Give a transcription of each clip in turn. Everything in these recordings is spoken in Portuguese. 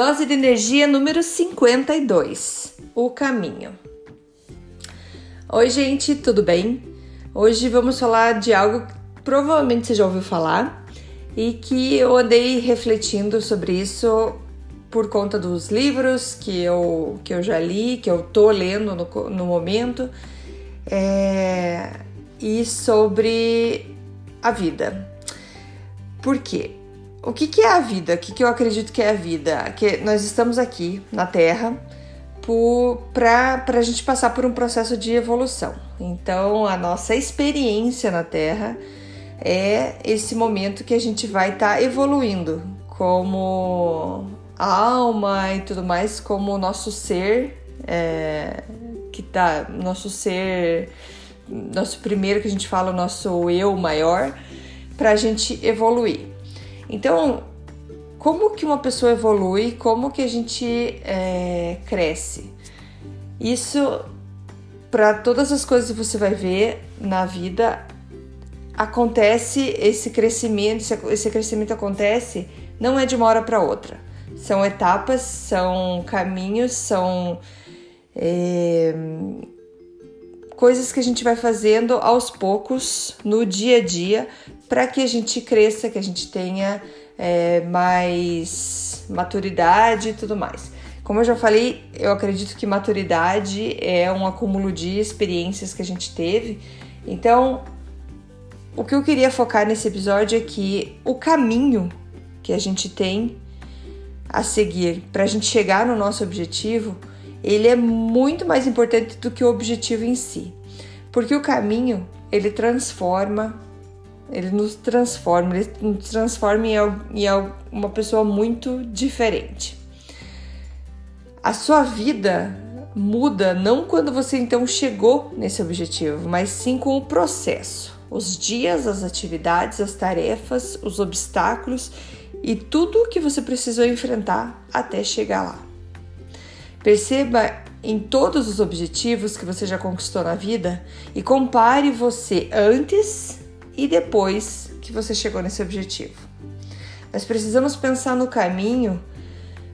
Dose de energia número 52: O caminho. Oi, gente, tudo bem? Hoje vamos falar de algo que provavelmente você já ouviu falar e que eu andei refletindo sobre isso por conta dos livros que eu, que eu já li, que eu tô lendo no, no momento, é, e sobre a vida. Por quê? O que, que é a vida? O que, que eu acredito que é a vida? Que nós estamos aqui na Terra para a gente passar por um processo de evolução. Então, a nossa experiência na Terra é esse momento que a gente vai estar tá evoluindo como alma e tudo mais, como o nosso ser, é, que tá, nosso ser, nosso primeiro que a gente fala, o nosso eu maior, para a gente evoluir. Então, como que uma pessoa evolui, como que a gente é, cresce? Isso, para todas as coisas que você vai ver na vida, acontece esse crescimento, esse crescimento acontece não é de uma hora para outra. São etapas, são caminhos, são é, coisas que a gente vai fazendo aos poucos no dia a dia para que a gente cresça, que a gente tenha é, mais maturidade e tudo mais. Como eu já falei, eu acredito que maturidade é um acúmulo de experiências que a gente teve. Então, o que eu queria focar nesse episódio é que o caminho que a gente tem a seguir para a gente chegar no nosso objetivo, ele é muito mais importante do que o objetivo em si. Porque o caminho, ele transforma ele nos transforma, ele nos transforma em, em uma pessoa muito diferente. A sua vida muda não quando você então chegou nesse objetivo, mas sim com o processo. Os dias, as atividades, as tarefas, os obstáculos e tudo o que você precisou enfrentar até chegar lá. Perceba em todos os objetivos que você já conquistou na vida e compare você antes e depois que você chegou nesse objetivo. Nós precisamos pensar no caminho,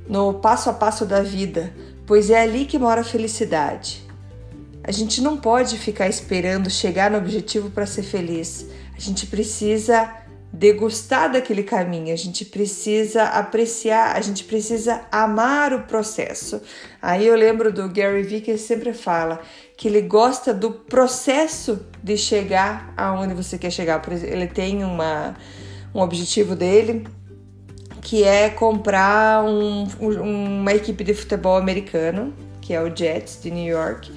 no passo a passo da vida, pois é ali que mora a felicidade. A gente não pode ficar esperando chegar no objetivo para ser feliz. A gente precisa degustar daquele caminho, a gente precisa apreciar, a gente precisa amar o processo. Aí eu lembro do Gary Vee que ele sempre fala que ele gosta do processo de chegar aonde você quer chegar. Por exemplo, ele tem uma, um objetivo dele que é comprar um, uma equipe de futebol americano, que é o Jets de New York.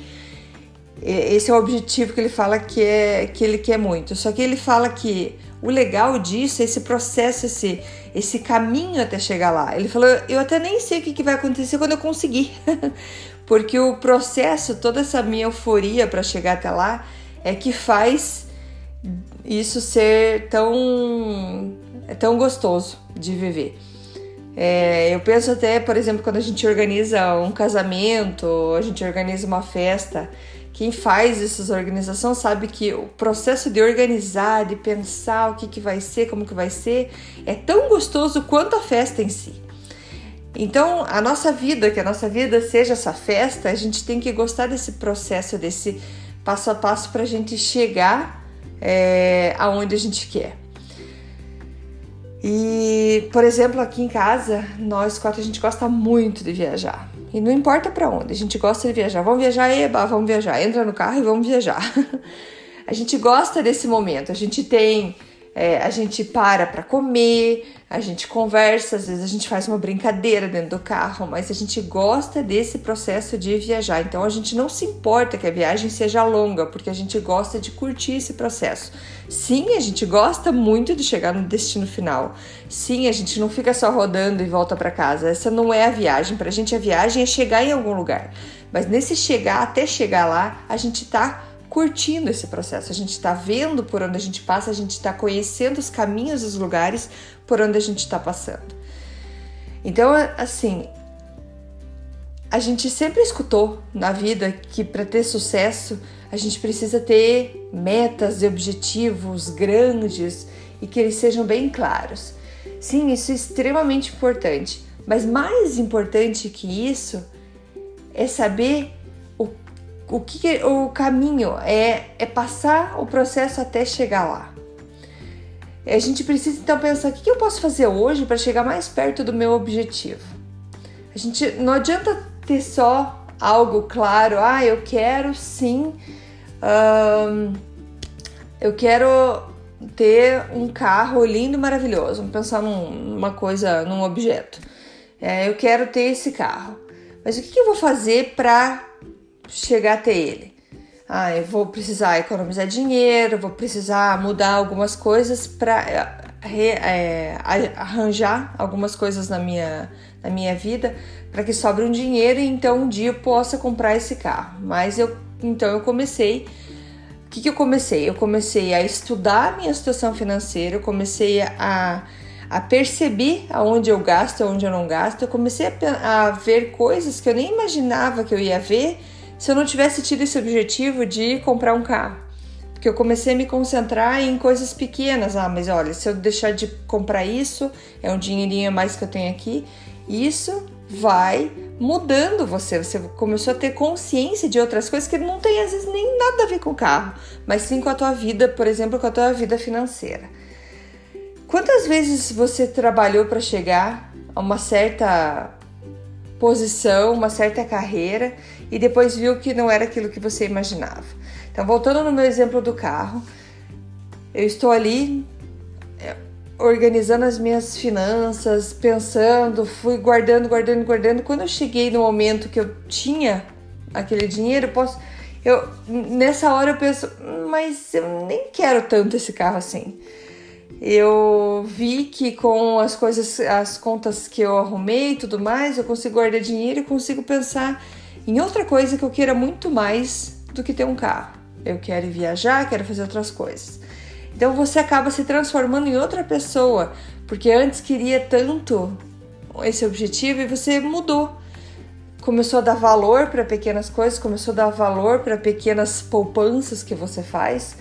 Esse é o objetivo que ele fala que, é, que ele quer muito. Só que ele fala que o legal disso é esse processo, esse, esse caminho até chegar lá. Ele falou: Eu até nem sei o que, que vai acontecer quando eu conseguir, porque o processo, toda essa minha euforia para chegar até lá, é que faz isso ser tão, é tão gostoso de viver. É, eu penso até, por exemplo, quando a gente organiza um casamento, a gente organiza uma festa quem faz essas organizações sabe que o processo de organizar, de pensar o que, que vai ser, como que vai ser, é tão gostoso quanto a festa em si. Então, a nossa vida, que a nossa vida seja essa festa, a gente tem que gostar desse processo, desse passo a passo para a gente chegar é, aonde a gente quer. E, por exemplo, aqui em casa, nós quatro a gente gosta muito de viajar. E não importa para onde, a gente gosta de viajar. Vamos viajar, eba, vamos viajar. Entra no carro e vamos viajar. a gente gosta desse momento. A gente tem é, a gente para para comer, a gente conversa, às vezes a gente faz uma brincadeira dentro do carro, mas a gente gosta desse processo de viajar. Então a gente não se importa que a viagem seja longa, porque a gente gosta de curtir esse processo. Sim, a gente gosta muito de chegar no destino final. Sim, a gente não fica só rodando e volta para casa. Essa não é a viagem. Pra gente a viagem é chegar em algum lugar. Mas nesse chegar até chegar lá, a gente tá curtindo esse processo. A gente está vendo por onde a gente passa, a gente está conhecendo os caminhos dos lugares por onde a gente está passando. Então, assim, a gente sempre escutou na vida que para ter sucesso a gente precisa ter metas e objetivos grandes e que eles sejam bem claros. Sim, isso é extremamente importante, mas mais importante que isso é saber o que o caminho é, é passar o processo até chegar lá. A gente precisa então pensar o que eu posso fazer hoje para chegar mais perto do meu objetivo. A gente não adianta ter só algo claro, ah, eu quero sim, eu quero ter um carro lindo, maravilhoso. Vamos pensar num, numa coisa, num objeto. É, eu quero ter esse carro. Mas o que eu vou fazer para chegar até ele. Ah, eu vou precisar economizar dinheiro, vou precisar mudar algumas coisas para é, arranjar algumas coisas na minha, na minha vida para que sobre um dinheiro e então um dia eu possa comprar esse carro. Mas eu então eu comecei. O que, que eu comecei? Eu comecei a estudar a minha situação financeira, eu comecei a, a perceber aonde eu gasto, aonde eu não gasto, eu comecei a, a ver coisas que eu nem imaginava que eu ia ver se eu não tivesse tido esse objetivo de comprar um carro. Porque eu comecei a me concentrar em coisas pequenas. Ah, mas olha, se eu deixar de comprar isso, é um dinheirinho a mais que eu tenho aqui, isso vai mudando você. Você começou a ter consciência de outras coisas que não tem às vezes nem nada a ver com o carro, mas sim com a tua vida, por exemplo, com a tua vida financeira. Quantas vezes você trabalhou para chegar a uma certa posição, uma certa carreira e depois viu que não era aquilo que você imaginava. Então, voltando no meu exemplo do carro, eu estou ali é, organizando as minhas finanças, pensando, fui guardando, guardando, guardando. Quando eu cheguei no momento que eu tinha aquele dinheiro, posso eu nessa hora eu penso, hum, mas eu nem quero tanto esse carro assim eu vi que com as coisas, as contas que eu arrumei e tudo mais, eu consigo guardar dinheiro e consigo pensar em outra coisa que eu queira muito mais do que ter um carro. Eu quero viajar, quero fazer outras coisas. Então você acaba se transformando em outra pessoa, porque antes queria tanto esse objetivo e você mudou. Começou a dar valor para pequenas coisas, começou a dar valor para pequenas poupanças que você faz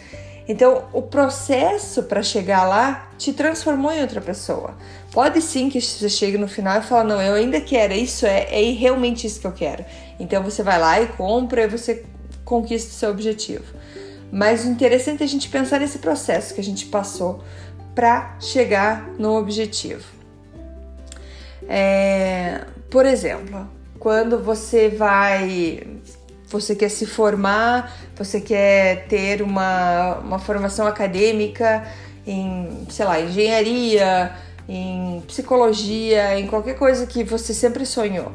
então, o processo para chegar lá te transformou em outra pessoa. Pode sim que você chegue no final e fala: Não, eu ainda quero, isso é, é realmente isso que eu quero. Então, você vai lá e compra e você conquista o seu objetivo. Mas o interessante é a gente pensar nesse processo que a gente passou para chegar no objetivo. É, por exemplo, quando você vai você quer se formar, você quer ter uma, uma formação acadêmica em, sei lá, engenharia, em psicologia, em qualquer coisa que você sempre sonhou.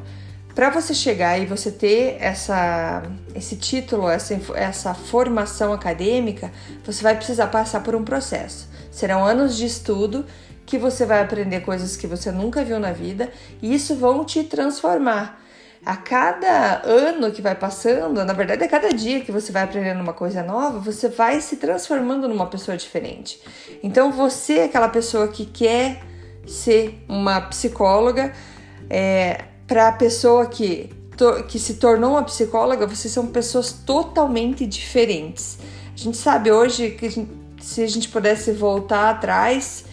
Para você chegar e você ter essa, esse título, essa, essa formação acadêmica, você vai precisar passar por um processo. Serão anos de estudo que você vai aprender coisas que você nunca viu na vida e isso vão te transformar a cada ano que vai passando, na verdade, a cada dia que você vai aprendendo uma coisa nova, você vai se transformando numa pessoa diferente. Então, você é aquela pessoa que quer ser uma psicóloga, é, para a pessoa que, que se tornou uma psicóloga, vocês são pessoas totalmente diferentes. A gente sabe hoje que a gente, se a gente pudesse voltar atrás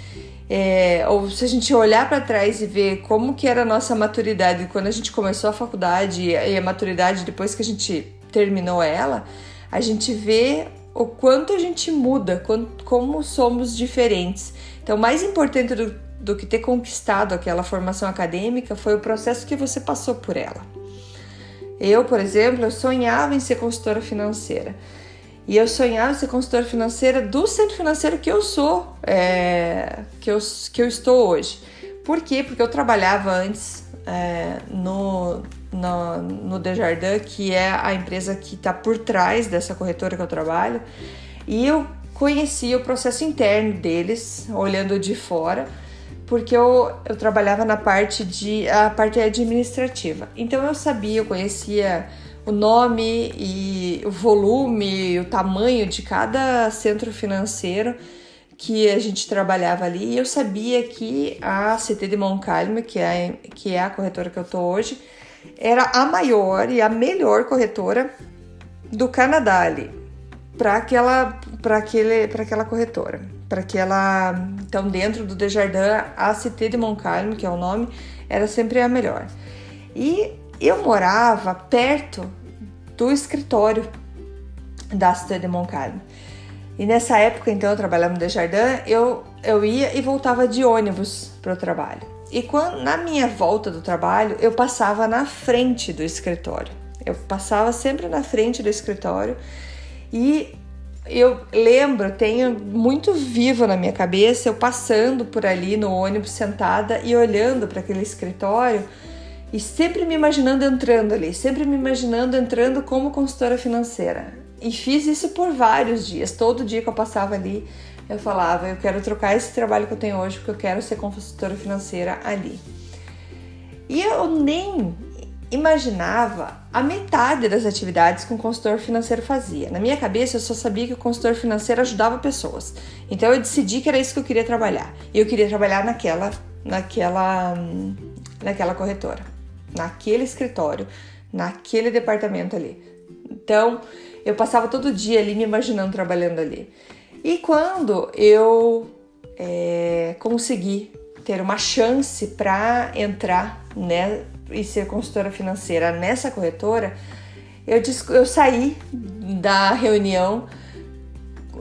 é, ou se a gente olhar para trás e ver como que era a nossa maturidade quando a gente começou a faculdade e a maturidade depois que a gente terminou ela, a gente vê o quanto a gente muda, como somos diferentes. Então, mais importante do, do que ter conquistado aquela formação acadêmica foi o processo que você passou por ela. Eu, por exemplo, eu sonhava em ser consultora financeira. E eu sonhava ser consultora financeira do centro financeiro que eu sou, é, que, eu, que eu estou hoje. Por quê? Porque eu trabalhava antes é, no, no, no Desjardins, que é a empresa que está por trás dessa corretora que eu trabalho, e eu conhecia o processo interno deles, olhando de fora, porque eu, eu trabalhava na parte de a parte administrativa. Então eu sabia, eu conhecia o nome e o volume, o tamanho de cada centro financeiro que a gente trabalhava ali. E eu sabia que a CT de Montcalm, que é, que é a corretora que eu tô hoje, era a maior e a melhor corretora do Canadá ali para aquela para aquele para aquela corretora, para aquela então dentro do Desjardins a CT de Montcalm, que é o nome, era sempre a melhor. E eu morava perto do escritório da CT de Montcalm. E nessa época, então, eu trabalhava no Desjardins, eu, eu ia e voltava de ônibus para o trabalho. E quando, na minha volta do trabalho, eu passava na frente do escritório. Eu passava sempre na frente do escritório e eu lembro, tenho muito vivo na minha cabeça eu passando por ali no ônibus sentada e olhando para aquele escritório e sempre me imaginando entrando ali, sempre me imaginando entrando como consultora financeira. E fiz isso por vários dias. Todo dia que eu passava ali, eu falava: eu quero trocar esse trabalho que eu tenho hoje, porque eu quero ser consultora financeira ali. E eu nem imaginava a metade das atividades que um consultor financeiro fazia. Na minha cabeça, eu só sabia que o consultor financeiro ajudava pessoas. Então eu decidi que era isso que eu queria trabalhar. E eu queria trabalhar naquela, naquela, naquela corretora, naquele escritório, naquele departamento ali. Então eu passava todo dia ali me imaginando trabalhando ali. E quando eu é, consegui ter uma chance para entrar né, e ser consultora financeira nessa corretora, eu, eu saí da reunião,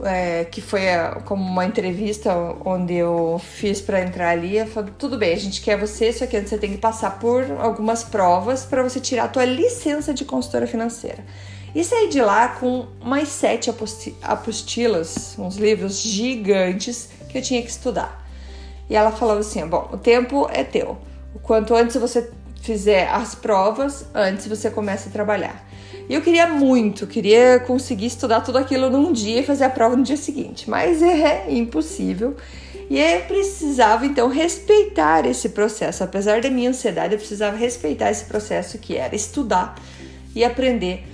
é, que foi a, como uma entrevista onde eu fiz para entrar ali. Eu falei: tudo bem, a gente quer você, só que você tem que passar por algumas provas para você tirar a tua licença de consultora financeira. E saí de lá com mais sete apostilas, uns livros gigantes que eu tinha que estudar. E ela falava assim: bom, o tempo é teu. O quanto antes você fizer as provas, antes você começa a trabalhar. E eu queria muito, queria conseguir estudar tudo aquilo num dia e fazer a prova no dia seguinte, mas é impossível. E eu precisava então respeitar esse processo, apesar da minha ansiedade, eu precisava respeitar esse processo que era estudar e aprender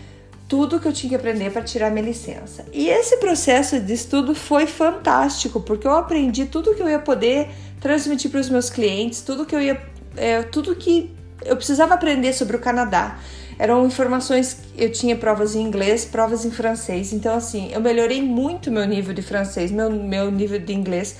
tudo que eu tinha que aprender para tirar minha licença. E esse processo de estudo foi fantástico, porque eu aprendi tudo que eu ia poder transmitir para os meus clientes, tudo que eu ia, é, tudo que eu precisava aprender sobre o Canadá. Eram informações, eu tinha provas em inglês, provas em francês. Então, assim, eu melhorei muito meu nível de francês, meu, meu nível de inglês,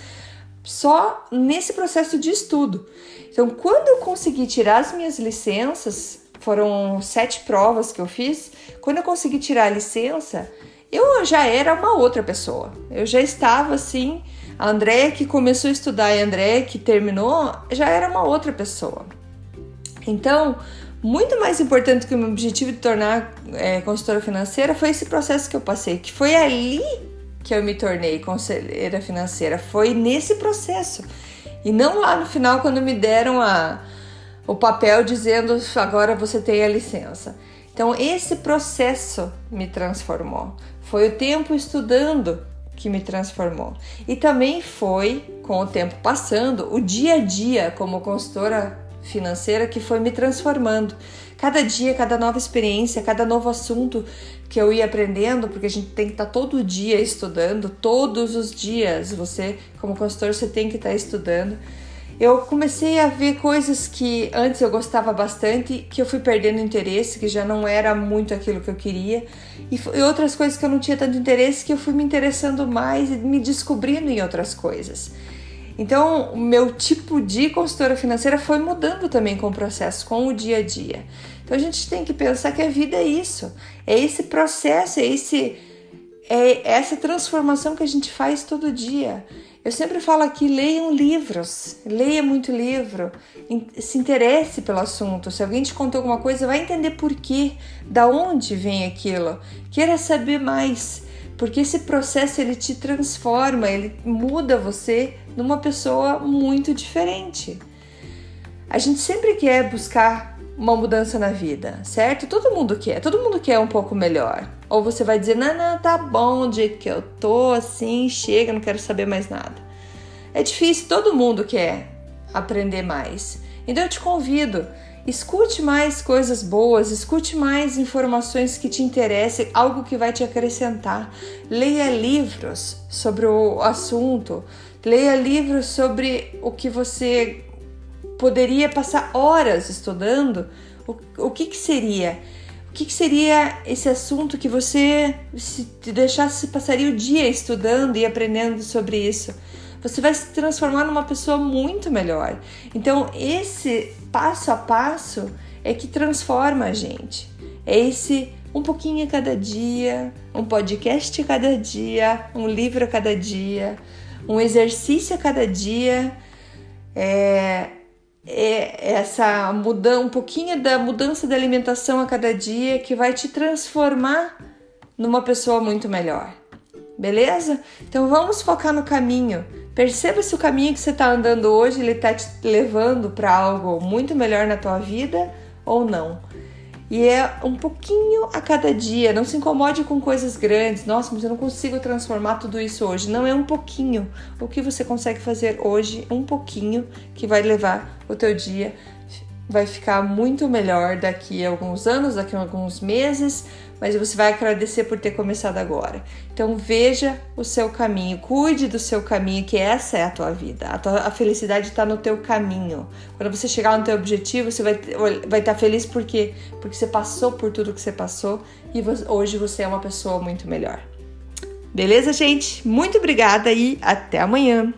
só nesse processo de estudo. Então, quando eu consegui tirar as minhas licenças, foram sete provas que eu fiz. Quando eu consegui tirar a licença, eu já era uma outra pessoa. Eu já estava assim. A Andréia que começou a estudar e a Andréia que terminou já era uma outra pessoa. Então, muito mais importante que o meu objetivo de tornar é, consultora financeira foi esse processo que eu passei, que foi ali que eu me tornei conselheira financeira, foi nesse processo. E não lá no final, quando me deram a, o papel dizendo agora você tem a licença. Então, esse processo me transformou. Foi o tempo estudando que me transformou. E também foi, com o tempo passando, o dia a dia como consultora financeira que foi me transformando. Cada dia, cada nova experiência, cada novo assunto que eu ia aprendendo, porque a gente tem que estar todo dia estudando, todos os dias. Você, como consultor, você tem que estar estudando. Eu comecei a ver coisas que antes eu gostava bastante, que eu fui perdendo interesse, que já não era muito aquilo que eu queria, e outras coisas que eu não tinha tanto interesse, que eu fui me interessando mais e me descobrindo em outras coisas. Então, o meu tipo de consultora financeira foi mudando também com o processo, com o dia a dia. Então, a gente tem que pensar que a vida é isso, é esse processo, é, esse, é essa transformação que a gente faz todo dia. Eu sempre falo aqui: leiam livros, leia muito livro, se interesse pelo assunto. Se alguém te contou alguma coisa, vai entender por quê, da onde vem aquilo, queira saber mais porque esse processo ele te transforma, ele muda você numa pessoa muito diferente. A gente sempre quer buscar uma mudança na vida, certo? Todo mundo quer, todo mundo quer um pouco melhor. Ou você vai dizer, não, não, tá bom de que eu tô assim, chega, não quero saber mais nada. É difícil, todo mundo quer aprender mais. Então eu te convido, escute mais coisas boas, escute mais informações que te interessem, algo que vai te acrescentar. Leia livros sobre o assunto, leia livros sobre o que você poderia passar horas estudando, o, o que, que seria? O que, que seria esse assunto que você se deixasse passaria o dia estudando e aprendendo sobre isso? Você vai se transformar numa pessoa muito melhor. Então, esse passo a passo é que transforma a gente. É esse um pouquinho a cada dia, um podcast a cada dia, um livro a cada dia, um exercício a cada dia. É, é essa mudança, um pouquinho da mudança da alimentação a cada dia que vai te transformar numa pessoa muito melhor. Beleza? Então vamos focar no caminho. Perceba se o caminho que você está andando hoje ele está te levando para algo muito melhor na tua vida ou não. E é um pouquinho a cada dia. Não se incomode com coisas grandes. Nossa, mas eu não consigo transformar tudo isso hoje. Não é um pouquinho. O que você consegue fazer hoje, um pouquinho, que vai levar o teu dia vai ficar muito melhor daqui a alguns anos, daqui a alguns meses, mas você vai agradecer por ter começado agora. Então veja o seu caminho, cuide do seu caminho, que essa é a tua vida. A, tua, a felicidade está no teu caminho. Quando você chegar no teu objetivo, você vai vai estar tá feliz porque porque você passou por tudo que você passou e você, hoje você é uma pessoa muito melhor. Beleza, gente? Muito obrigada e até amanhã.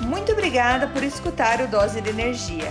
Muito obrigada por escutar o Dose de Energia.